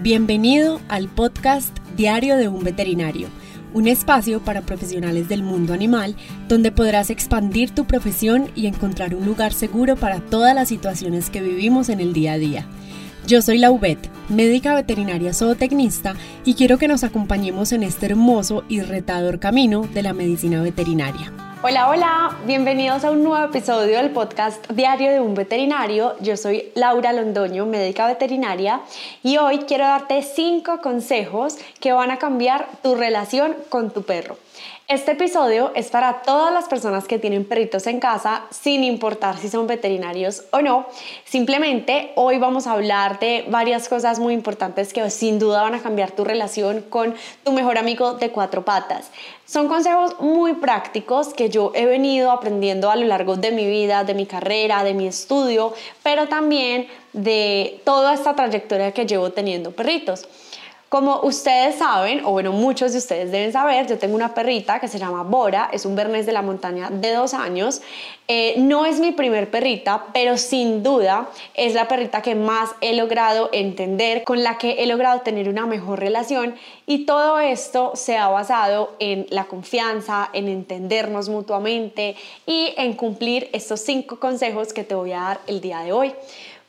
Bienvenido al podcast Diario de un Veterinario, un espacio para profesionales del mundo animal donde podrás expandir tu profesión y encontrar un lugar seguro para todas las situaciones que vivimos en el día a día. Yo soy Laubet, médica veterinaria zootecnista y quiero que nos acompañemos en este hermoso y retador camino de la medicina veterinaria. Hola, hola, bienvenidos a un nuevo episodio del podcast Diario de un Veterinario. Yo soy Laura Londoño, médica veterinaria, y hoy quiero darte cinco consejos que van a cambiar tu relación con tu perro. Este episodio es para todas las personas que tienen perritos en casa, sin importar si son veterinarios o no. Simplemente hoy vamos a hablar de varias cosas muy importantes que sin duda van a cambiar tu relación con tu mejor amigo de cuatro patas. Son consejos muy prácticos que yo he venido aprendiendo a lo largo de mi vida, de mi carrera, de mi estudio, pero también de toda esta trayectoria que llevo teniendo perritos. Como ustedes saben, o bueno, muchos de ustedes deben saber, yo tengo una perrita que se llama Bora, es un bernés de la montaña de dos años. Eh, no es mi primer perrita, pero sin duda es la perrita que más he logrado entender, con la que he logrado tener una mejor relación y todo esto se ha basado en la confianza, en entendernos mutuamente y en cumplir estos cinco consejos que te voy a dar el día de hoy.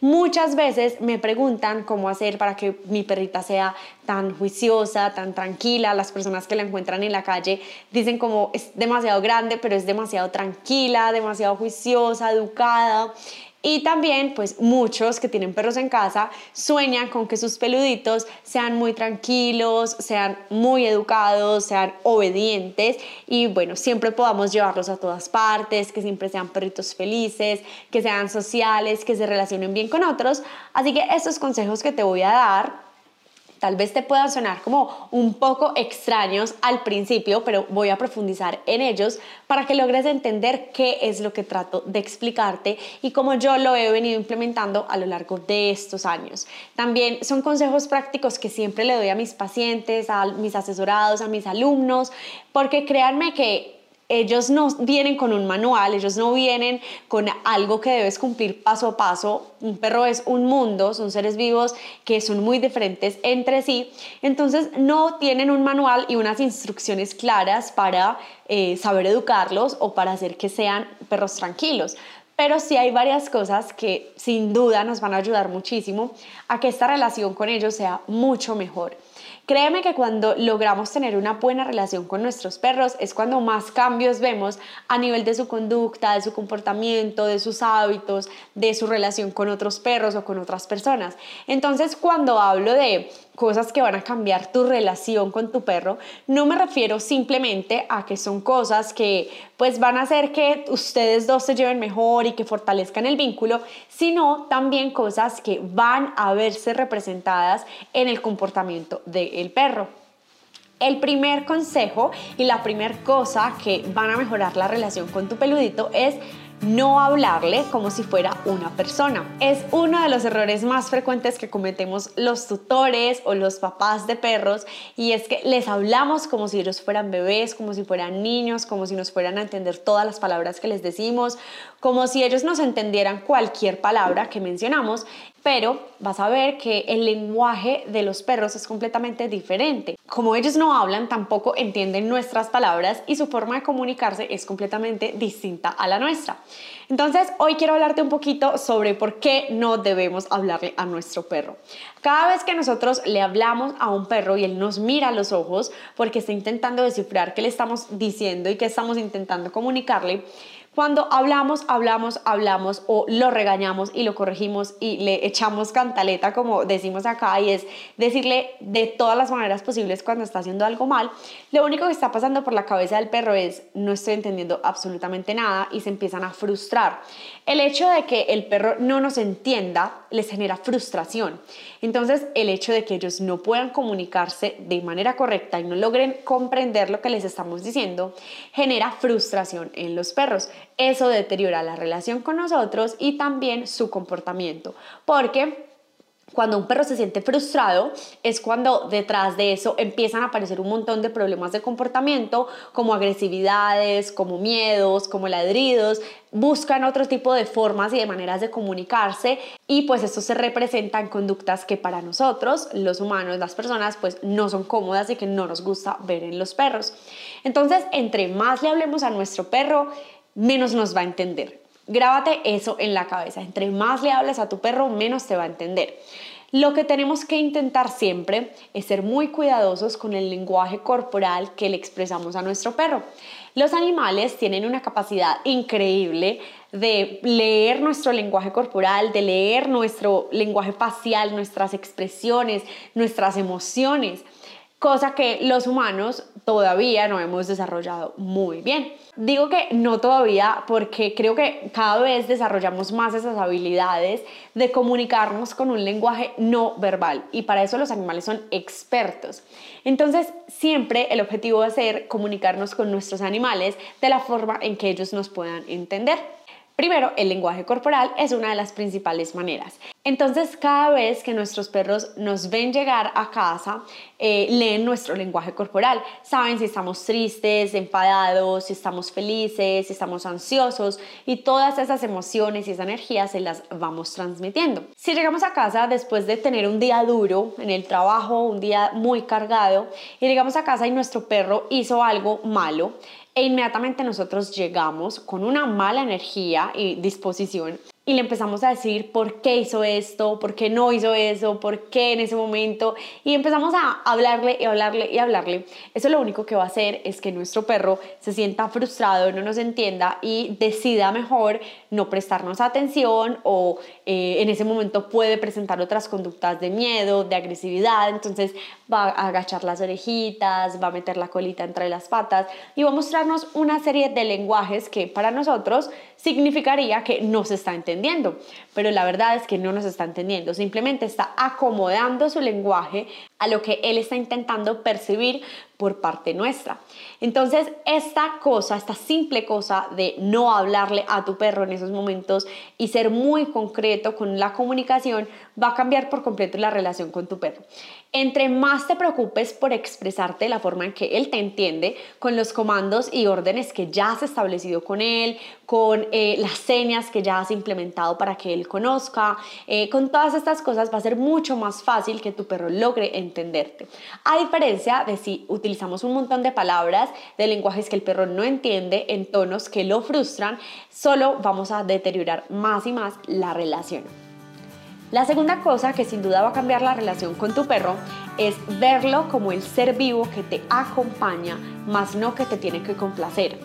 Muchas veces me preguntan cómo hacer para que mi perrita sea tan juiciosa, tan tranquila. Las personas que la encuentran en la calle dicen como es demasiado grande, pero es demasiado tranquila, demasiado juiciosa, educada. Y también, pues muchos que tienen perros en casa sueñan con que sus peluditos sean muy tranquilos, sean muy educados, sean obedientes y bueno, siempre podamos llevarlos a todas partes, que siempre sean perritos felices, que sean sociales, que se relacionen bien con otros. Así que estos consejos que te voy a dar Tal vez te puedan sonar como un poco extraños al principio, pero voy a profundizar en ellos para que logres entender qué es lo que trato de explicarte y cómo yo lo he venido implementando a lo largo de estos años. También son consejos prácticos que siempre le doy a mis pacientes, a mis asesorados, a mis alumnos, porque créanme que ellos no vienen con un manual, ellos no vienen con algo que debes cumplir paso a paso. Un perro es un mundo, son seres vivos que son muy diferentes entre sí. Entonces no tienen un manual y unas instrucciones claras para eh, saber educarlos o para hacer que sean perros tranquilos pero sí hay varias cosas que sin duda nos van a ayudar muchísimo a que esta relación con ellos sea mucho mejor. Créeme que cuando logramos tener una buena relación con nuestros perros es cuando más cambios vemos a nivel de su conducta, de su comportamiento, de sus hábitos, de su relación con otros perros o con otras personas. Entonces, cuando hablo de cosas que van a cambiar tu relación con tu perro, no me refiero simplemente a que son cosas que pues van a hacer que ustedes dos se lleven mejor y que fortalezcan el vínculo, sino también cosas que van a verse representadas en el comportamiento del perro. El primer consejo y la primera cosa que van a mejorar la relación con tu peludito es no hablarle como si fuera una persona. Es uno de los errores más frecuentes que cometemos los tutores o los papás de perros y es que les hablamos como si ellos fueran bebés, como si fueran niños, como si nos fueran a entender todas las palabras que les decimos, como si ellos nos entendieran cualquier palabra que mencionamos pero vas a ver que el lenguaje de los perros es completamente diferente. Como ellos no hablan, tampoco entienden nuestras palabras y su forma de comunicarse es completamente distinta a la nuestra. Entonces, hoy quiero hablarte un poquito sobre por qué no debemos hablarle a nuestro perro. Cada vez que nosotros le hablamos a un perro y él nos mira a los ojos porque está intentando descifrar qué le estamos diciendo y qué estamos intentando comunicarle, cuando hablamos, hablamos, hablamos o lo regañamos y lo corregimos y le echamos cantaleta, como decimos acá, y es decirle de todas las maneras posibles cuando está haciendo algo mal, lo único que está pasando por la cabeza del perro es no estoy entendiendo absolutamente nada y se empiezan a frustrar. El hecho de que el perro no nos entienda les genera frustración. Entonces, el hecho de que ellos no puedan comunicarse de manera correcta y no logren comprender lo que les estamos diciendo genera frustración en los perros. Eso deteriora la relación con nosotros y también su comportamiento, porque Cuando un perro se siente frustrado es cuando detrás de eso empiezan a aparecer un montón de problemas de comportamiento como agresividades, como miedos, como ladridos, buscan otro tipo de formas y de maneras de comunicarse y pues esto se representa en conductas que para nosotros, los humanos, las personas, pues no son cómodas y que no nos gusta ver en los perros. Entonces, entre más le hablemos a nuestro perro, menos nos va a entender. Grábate eso en la cabeza. Entre más le hables a tu perro, menos te va a entender. Lo que tenemos que intentar siempre es ser muy cuidadosos con el lenguaje corporal que le expresamos a nuestro perro. Los animales tienen una capacidad increíble de leer nuestro lenguaje corporal, de leer nuestro lenguaje facial, nuestras expresiones, nuestras emociones cosa que los humanos todavía no hemos desarrollado muy bien. Digo que no todavía porque creo que cada vez desarrollamos más esas habilidades de comunicarnos con un lenguaje no verbal y para eso los animales son expertos. Entonces, siempre el objetivo va a ser comunicarnos con nuestros animales de la forma en que ellos nos puedan entender. Primero, el lenguaje corporal es una de las principales maneras. Entonces, cada vez que nuestros perros nos ven llegar a casa, eh, leen nuestro lenguaje corporal. Saben si estamos tristes, enfadados, si estamos felices, si estamos ansiosos y todas esas emociones y esa energía se las vamos transmitiendo. Si llegamos a casa después de tener un día duro en el trabajo, un día muy cargado, y llegamos a casa y nuestro perro hizo algo malo, e inmediatamente nosotros llegamos con una mala energía y disposición y le empezamos a decir por qué hizo esto, por qué no hizo eso, por qué en ese momento y empezamos a hablarle y hablarle y hablarle. Eso lo único que va a hacer es que nuestro perro se sienta frustrado, no nos entienda y decida mejor no prestarnos atención o eh, en ese momento puede presentar otras conductas de miedo, de agresividad, entonces va a agachar las orejitas, va a meter la colita entre las patas y va a mostrarnos una serie de lenguajes que para nosotros significaría que no se está entendiendo, pero la verdad es que no nos está entendiendo, simplemente está acomodando su lenguaje a lo que él está intentando percibir por parte nuestra. Entonces, esta cosa, esta simple cosa de no hablarle a tu perro en esos momentos y ser muy concreto con la comunicación va a cambiar por completo la relación con tu perro. Entre más te preocupes por expresarte de la forma en que él te entiende, con los comandos y órdenes que ya has establecido con él, con eh, las señas que ya has implementado para que él conozca, eh, con todas estas cosas va a ser mucho más fácil que tu perro logre entenderte. A diferencia de si utilizamos un montón de palabras, de lenguajes que el perro no entiende, en tonos que lo frustran, solo vamos a deteriorar más y más la relación. La segunda cosa que sin duda va a cambiar la relación con tu perro es verlo como el ser vivo que te acompaña, más no que te tiene que complacer.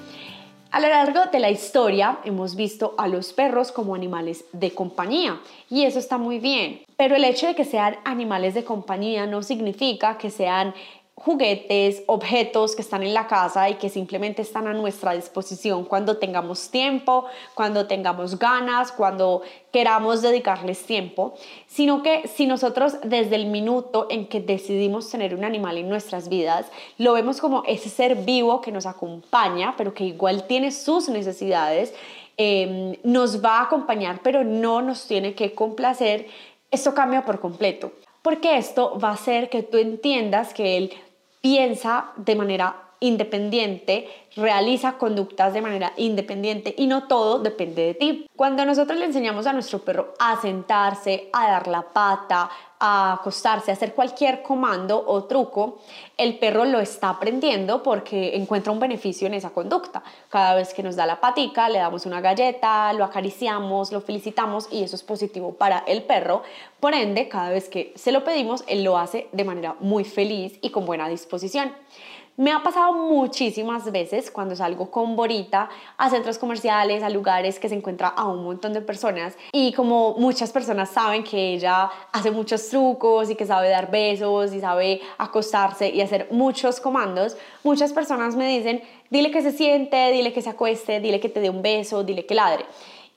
A lo largo de la historia hemos visto a los perros como animales de compañía y eso está muy bien, pero el hecho de que sean animales de compañía no significa que sean juguetes, objetos que están en la casa y que simplemente están a nuestra disposición cuando tengamos tiempo, cuando tengamos ganas, cuando queramos dedicarles tiempo, sino que si nosotros desde el minuto en que decidimos tener un animal en nuestras vidas, lo vemos como ese ser vivo que nos acompaña, pero que igual tiene sus necesidades, em, nos va a acompañar, pero no nos tiene que complacer, esto cambia por completo. Porque esto va a hacer que tú entiendas que él piensa de manera independiente, realiza conductas de manera independiente y no todo depende de ti. Cuando nosotros le enseñamos a nuestro perro a sentarse, a dar la pata, a acostarse, a hacer cualquier comando o truco, el perro lo está aprendiendo porque encuentra un beneficio en esa conducta. Cada vez que nos da la patica, le damos una galleta, lo acariciamos, lo felicitamos y eso es positivo para el perro. Por ende, cada vez que se lo pedimos, él lo hace de manera muy feliz y con buena disposición. Me ha pasado muchísimas veces cuando salgo con Borita a centros comerciales, a lugares que se encuentra a un montón de personas y como muchas personas saben que ella hace muchos trucos y que sabe dar besos y sabe acostarse y hacer muchos comandos, muchas personas me dicen, dile que se siente, dile que se acueste, dile que te dé un beso, dile que ladre.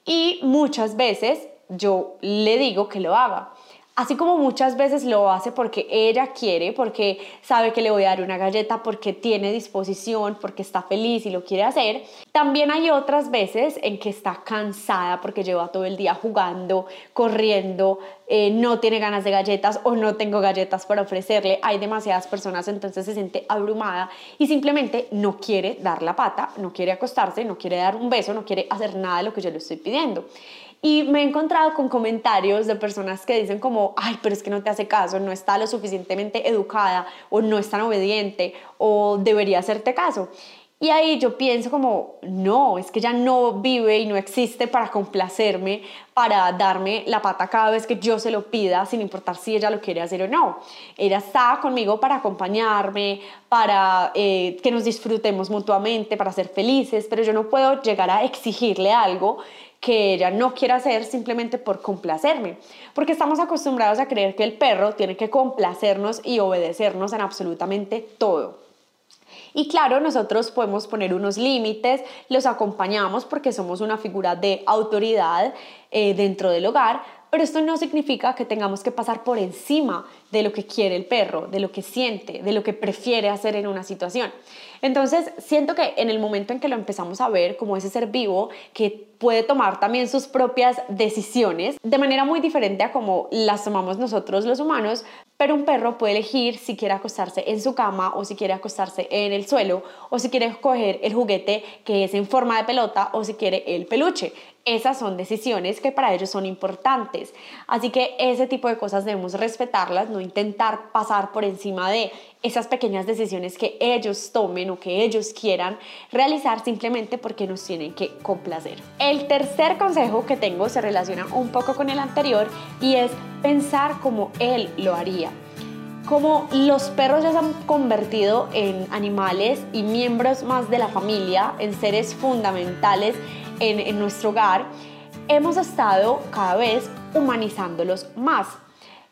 Y muchas veces yo le digo que lo haga. Así como muchas veces lo hace porque ella quiere, porque sabe que le voy a dar una galleta, porque tiene disposición, porque está feliz y lo quiere hacer, también hay otras veces en que está cansada porque lleva todo el día jugando, corriendo, eh, no tiene ganas de galletas o no tengo galletas para ofrecerle. Hay demasiadas personas, entonces se siente abrumada y simplemente no quiere dar la pata, no quiere acostarse, no quiere dar un beso, no quiere hacer nada de lo que yo le estoy pidiendo. Y me he encontrado con comentarios de personas que dicen como, ay, pero es que no te hace caso, no está lo suficientemente educada o no es tan obediente o debería hacerte caso. Y ahí yo pienso como, no, es que ella no vive y no existe para complacerme, para darme la pata cada vez que yo se lo pida, sin importar si ella lo quiere hacer o no. Ella está conmigo para acompañarme, para eh, que nos disfrutemos mutuamente, para ser felices, pero yo no puedo llegar a exigirle algo que ella no quiere hacer simplemente por complacerme, porque estamos acostumbrados a creer que el perro tiene que complacernos y obedecernos en absolutamente todo. Y claro, nosotros podemos poner unos límites, los acompañamos porque somos una figura de autoridad eh, dentro del hogar, pero esto no significa que tengamos que pasar por encima de lo que quiere el perro, de lo que siente, de lo que prefiere hacer en una situación. Entonces, siento que en el momento en que lo empezamos a ver como ese ser vivo que puede tomar también sus propias decisiones de manera muy diferente a como las tomamos nosotros los humanos, pero un perro puede elegir si quiere acostarse en su cama o si quiere acostarse en el suelo o si quiere coger el juguete que es en forma de pelota o si quiere el peluche. Esas son decisiones que para ellos son importantes. Así que ese tipo de cosas debemos respetarlas, intentar pasar por encima de esas pequeñas decisiones que ellos tomen o que ellos quieran realizar simplemente porque nos tienen que complacer. El tercer consejo que tengo se relaciona un poco con el anterior y es pensar como él lo haría. Como los perros ya se han convertido en animales y miembros más de la familia, en seres fundamentales en, en nuestro hogar, hemos estado cada vez humanizándolos más.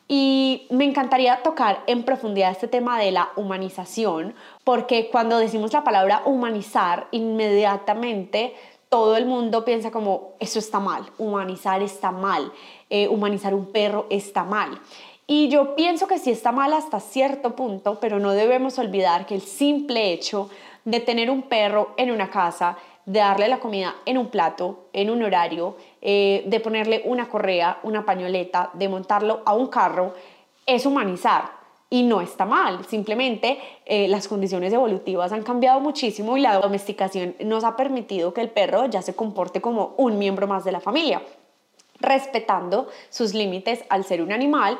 Y me encantaría tocar en profundidad este tema de la humanización, porque cuando decimos la palabra humanizar, inmediatamente todo el mundo piensa como eso está mal, humanizar está mal, eh, humanizar un perro está mal. Y yo pienso que sí está mal hasta cierto punto, pero no debemos olvidar que el simple hecho de tener un perro en una casa de darle la comida en un plato, en un horario, eh, de ponerle una correa, una pañoleta, de montarlo a un carro, es humanizar. Y no está mal, simplemente eh, las condiciones evolutivas han cambiado muchísimo y la domesticación nos ha permitido que el perro ya se comporte como un miembro más de la familia respetando sus límites al ser un animal,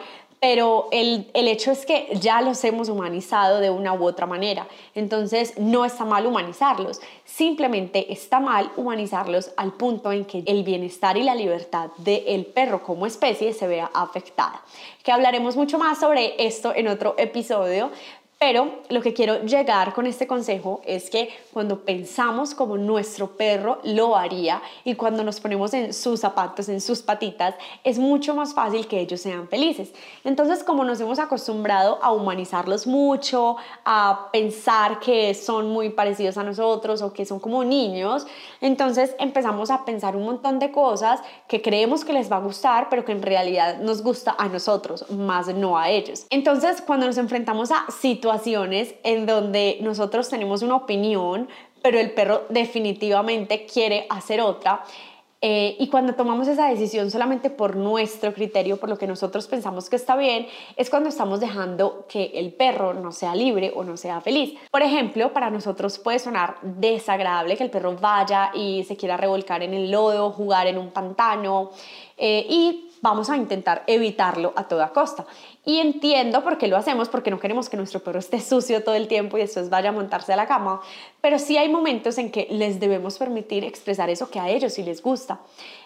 pero el, hecho es que ya los hemos humanizado de una u otra manera. Entonces no está mal humanizarlos, simplemente está mal humanizarlos al punto en que el bienestar y la libertad del perro como especie se vea afectada. Que hablaremos mucho más sobre esto en otro episodio, pero lo que quiero llegar con este consejo es que cuando pensamos como nuestro perro lo haría y cuando nos ponemos en sus zapatos, en sus patitas, es mucho más fácil que ellos sean felices. Entonces, como nos hemos acostumbrado a humanizarlos mucho, a pensar que son muy parecidos a nosotros o que son como niños, entonces empezamos a pensar un montón de cosas que creemos que les va a gustar, pero que en realidad nos gusta a nosotros, más no a ellos. Entonces, cuando nos enfrentamos a situaciones en donde nosotros tenemos una opinión, pero el perro definitivamente quiere hacer otra. Eh, y cuando tomamos esa decisión solamente por nuestro criterio, por lo que nosotros pensamos que está bien, es cuando estamos dejando que el perro no sea libre o no sea feliz. Por ejemplo, para nosotros puede sonar desagradable que el perro vaya y se quiera revolcar en el lodo, jugar en un pantano eh, y vamos a intentar evitarlo a toda costa. Y entiendo por qué lo hacemos, porque no queremos que nuestro perro esté sucio todo el tiempo y después vaya a montarse a la cama, pero sí hay momentos en que les debemos permitir expresar eso que a ellos sí les gusta.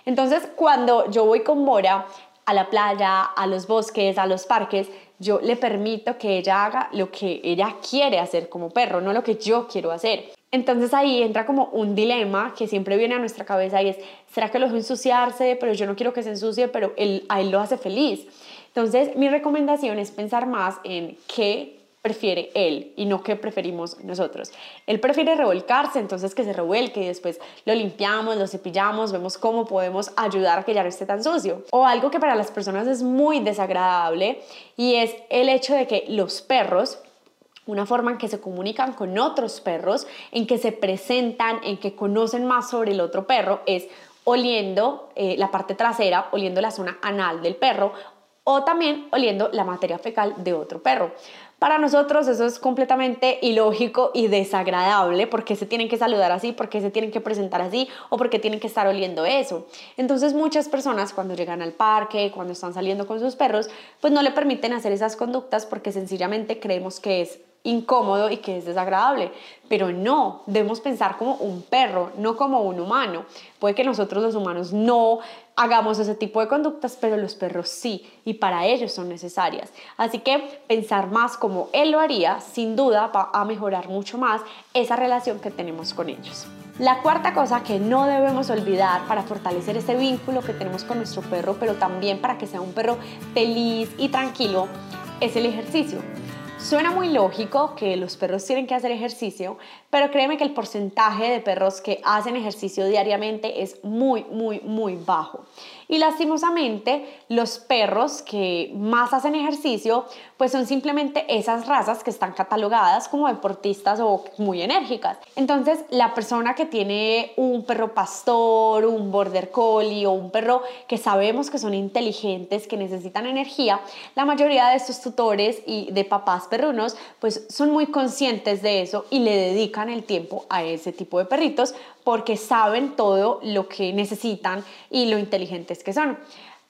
Entonces, cuando yo voy con Mora a la playa, a los bosques, a los parques, yo le permito que ella haga lo que ella quiere hacer como perro, no lo que yo quiero hacer. Entonces ahí entra como un dilema que siempre viene a nuestra cabeza y es, ¿será que lo dejo ensuciarse? Pero yo no quiero que se ensucie, pero él, a él lo hace feliz. Entonces, mi recomendación es pensar más en qué prefiere él y no qué preferimos nosotros. Él prefiere revolcarse, entonces que se revuelque y después lo limpiamos, lo cepillamos, vemos cómo podemos ayudar a que ya no esté tan sucio. O algo que para las personas es muy desagradable y es el hecho de que los perros una forma en que se comunican con otros perros, en que se presentan, en que conocen más sobre el otro perro, es oliendo eh, la parte trasera, oliendo la zona anal del perro o también oliendo la materia fecal de otro perro. Para nosotros eso es completamente ilógico y desagradable porque se tienen que saludar así, porque se tienen que presentar así o porque tienen que estar oliendo eso. Entonces muchas personas cuando llegan al parque, cuando están saliendo con sus perros, pues no le permiten hacer esas conductas porque sencillamente creemos que es incómodo y que es desagradable. Pero no, debemos pensar como un perro, no como un humano. Puede que nosotros los humanos no hagamos ese tipo de conductas, pero los perros sí, y para ellos son necesarias. Así que pensar más como él lo haría, sin duda va a mejorar mucho más esa relación que tenemos con ellos. La cuarta cosa que no debemos olvidar para fortalecer ese vínculo que tenemos con nuestro perro, pero también para que sea un perro feliz y tranquilo, es el ejercicio. Suena muy lógico que los perros tienen que hacer ejercicio, pero créeme que el porcentaje de perros que hacen ejercicio diariamente es muy, muy, muy bajo. Y lastimosamente, los perros que más hacen ejercicio, pues son simplemente esas razas que están catalogadas como deportistas o muy enérgicas. Entonces, la persona que tiene un perro pastor, un border collie o un perro que sabemos que son inteligentes, que necesitan energía, la mayoría de estos tutores y de papás perrunos, pues son muy conscientes de eso y le dedican el tiempo a ese tipo de perritos porque saben todo lo que necesitan y lo inteligentes que son.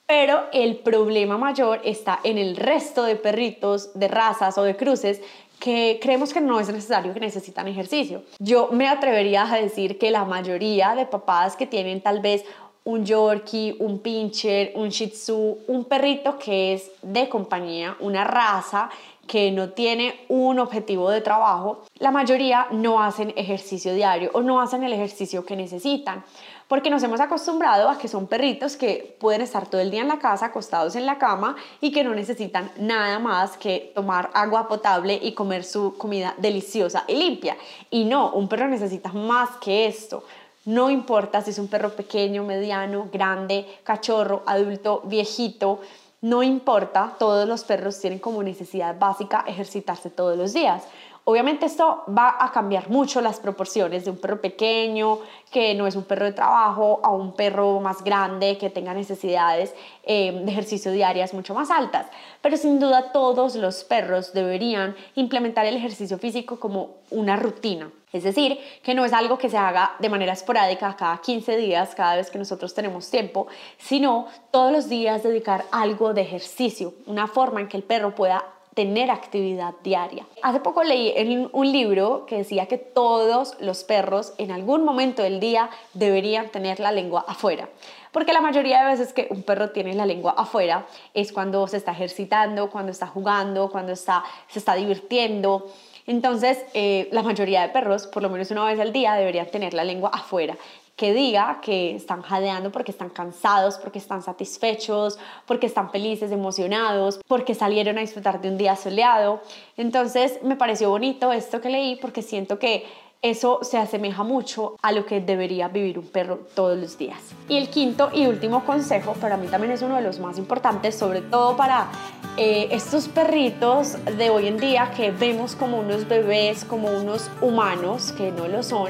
Pero el problema mayor está en el resto de perritos, de razas o de cruces que creemos que no es necesario que necesitan ejercicio. Yo me atrevería a decir que la mayoría de papás que tienen tal vez un Yorkie, un Pinscher, un Shih Tzu, un perrito que es de compañía, una raza que no tiene un objetivo de trabajo, la mayoría no hacen ejercicio diario o no hacen el ejercicio que necesitan, porque nos hemos acostumbrado a que son perritos que pueden estar todo el día en la casa acostados en la cama y que no necesitan nada más que tomar agua potable y comer su comida deliciosa y limpia. Y no, un perro necesita más que esto. No importa si es un perro pequeño, mediano, grande, cachorro, adulto, viejito, no importa, todos los perros tienen como necesidad básica ejercitarse todos los días. Obviamente esto va a cambiar mucho las proporciones de un perro pequeño, que no es un perro de trabajo, a un perro más grande, que tenga necesidades eh, de ejercicio diarias mucho más altas. Pero sin duda todos los perros deberían implementar el ejercicio físico como una rutina. Es decir, que no es algo que se haga de manera esporádica cada 15 días, cada vez que nosotros tenemos tiempo, sino todos los días dedicar algo de ejercicio, una forma en que el perro pueda tener actividad diaria. Hace poco leí en un libro que decía que todos los perros en algún momento del día deberían tener la lengua afuera. Porque la mayoría de veces que un perro tiene la lengua afuera es cuando se está ejercitando, cuando está jugando, cuando está, se está divirtiendo. Entonces, eh, la mayoría de perros, por lo menos una vez al día, deberían tener la lengua afuera que diga que están jadeando porque están cansados, porque están satisfechos, porque están felices, emocionados, porque salieron a disfrutar de un día soleado. Entonces me pareció bonito esto que leí porque siento que eso se asemeja mucho a lo que debería vivir un perro todos los días. Y el quinto y último consejo, para mí también es uno de los más importantes, sobre todo para eh, estos perritos de hoy en día que vemos como unos bebés, como unos humanos, que no lo son,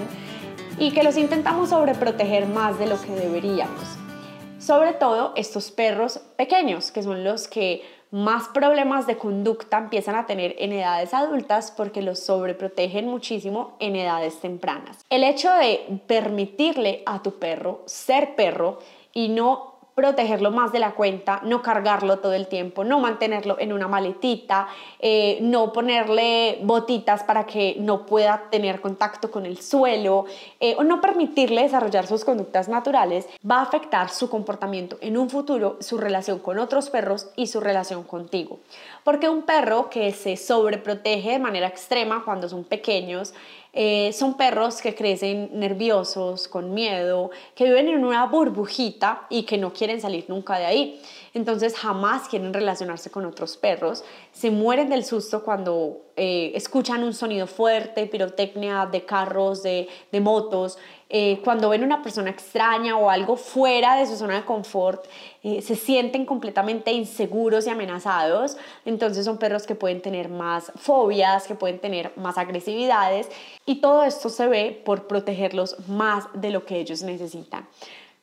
y que los intentamos sobreproteger más de lo que deberíamos. Sobre todo estos perros pequeños, que son los que más problemas de conducta empiezan a tener en edades adultas porque los sobreprotegen muchísimo en edades tempranas. El hecho de permitirle a tu perro ser perro y no protegerlo más de la cuenta, no cargarlo todo el tiempo, no mantenerlo en una maletita, eh, no ponerle botitas para que no pueda tener contacto con el suelo eh, o no permitirle desarrollar sus conductas naturales, va a afectar su comportamiento en un futuro, su relación con otros perros y su relación contigo. Porque un perro que se sobreprotege de manera extrema cuando son pequeños, eh, son perros que crecen nerviosos, con miedo, que viven en una burbujita y que no quieren salir nunca de ahí. Entonces jamás quieren relacionarse con otros perros, se mueren del susto cuando eh, escuchan un sonido fuerte, pirotecnia de carros, de, motos, eh, cuando ven una persona extraña o algo fuera de su zona de confort, eh, se sienten completamente inseguros y amenazados. Entonces son perros que pueden tener más fobias, que pueden tener más agresividades y todo esto se ve por protegerlos más de lo que ellos necesitan.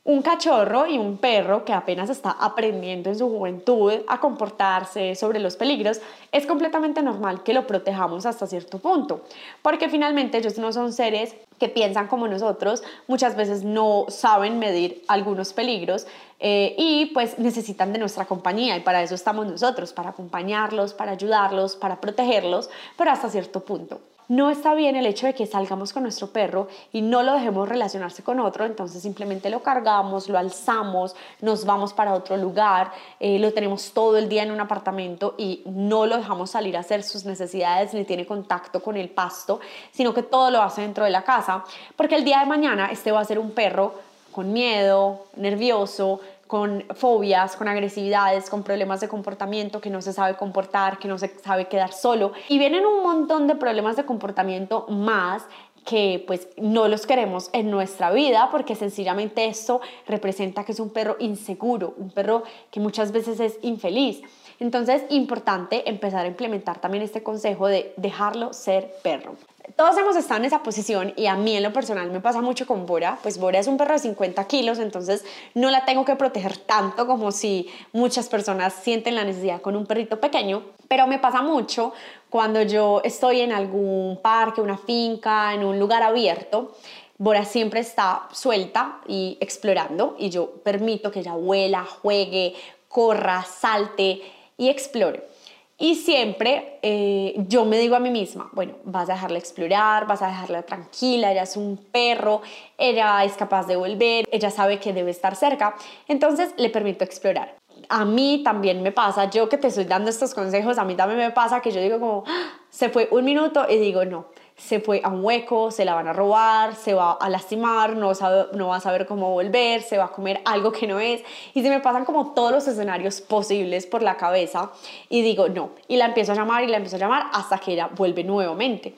Un cachorro y un perro que apenas está aprendiendo en su juventud a comportarse sobre los peligros, es completamente normal que lo protejamos hasta cierto punto, porque finalmente ellos no son seres que piensan como nosotros, muchas veces no saben medir algunos peligros eh, y pues necesitan de nuestra compañía y para eso estamos nosotros, para acompañarlos, para ayudarlos, para protegerlos, pero hasta cierto punto no está bien el hecho de que salgamos con nuestro perro y no lo dejemos relacionarse con otro, entonces simplemente lo cargamos, lo alzamos, nos vamos para otro lugar, eh, lo tenemos todo el día en un apartamento y no lo dejamos salir a hacer sus necesidades ni tiene contacto con el pasto, sino que todo lo hace dentro de la casa, porque el día de mañana este va a ser un perro con miedo, nervioso, con fobias, con agresividades, con problemas de comportamiento, que no se sabe comportar, que no se sabe quedar solo. Y vienen un montón de problemas de comportamiento más que pues no los queremos en nuestra vida porque sencillamente esto representa que es un perro inseguro, un perro que muchas veces es infeliz. Entonces, importante empezar a implementar también este consejo de dejarlo ser perro todos hemos estado en esa posición y a mí en lo personal me pasa mucho con Bora, pues Bora es un perro de 50 kilos, entonces no la tengo que proteger tanto como si muchas personas sienten la necesidad con un perrito pequeño, pero me pasa mucho cuando yo estoy en algún parque, una finca, en un lugar abierto. Bora siempre está suelta y explorando y yo permito que ella vuela, juegue, corra, salte y explore. Y siempre eh, yo me digo a mí misma, bueno, vas a dejarla explorar, vas a dejarla tranquila, ella es un perro, ella es capaz de volver, ella sabe que debe estar cerca, entonces le permito explorar. A mí también me pasa, yo que te estoy dando estos consejos, a mí también me pasa que yo digo como, ah, se fue un minuto y digo, no, se fue a un hueco, se la van a robar, se va a lastimar, no, no va a saber cómo volver, se va a comer algo que no es. Y se me pasan como todos los escenarios posibles por la cabeza y digo, no. Y la empiezo a llamar y la empiezo a llamar hasta que ella vuelve nuevamente.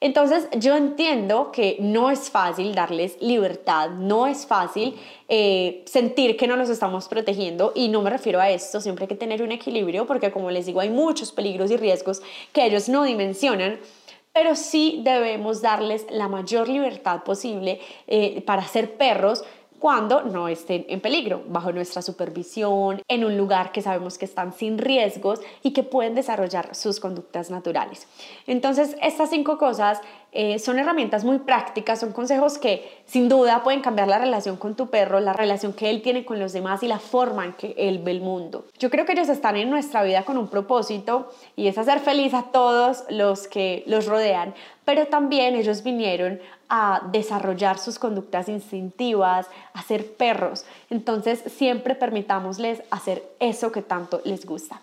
Entonces yo entiendo que no es fácil darles libertad, no es fácil eh, sentir que no los estamos protegiendo y no me refiero a esto, siempre hay que tener un equilibrio porque como les digo hay muchos peligros y riesgos que ellos no dimensionan pero sí debemos darles la mayor libertad posible eh, para ser perros cuando no estén en peligro, bajo nuestra supervisión, en un lugar que sabemos que están sin riesgos y que pueden desarrollar sus conductas naturales. Entonces, estas cinco cosas eh, son herramientas muy prácticas, son consejos que sin duda pueden cambiar la relación con tu perro, la relación que él tiene con los demás y la forma en que él ve el mundo. Yo creo que ellos están en nuestra vida con un propósito y es hacer feliz a todos los que los rodean, pero también ellos vinieron a desarrollar sus conductas instintivas, a ser perros. Entonces siempre permitámosles hacer eso que tanto les gusta.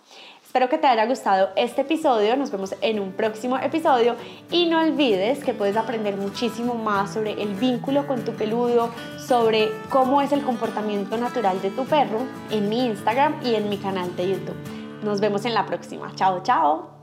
Espero que te haya gustado este episodio, nos vemos en un próximo episodio y no olvides que puedes aprender muchísimo más sobre el vínculo con tu peludo, sobre cómo es el comportamiento natural de tu perro en mi Instagram y en mi canal de YouTube. Nos vemos en la próxima. Chao, chao.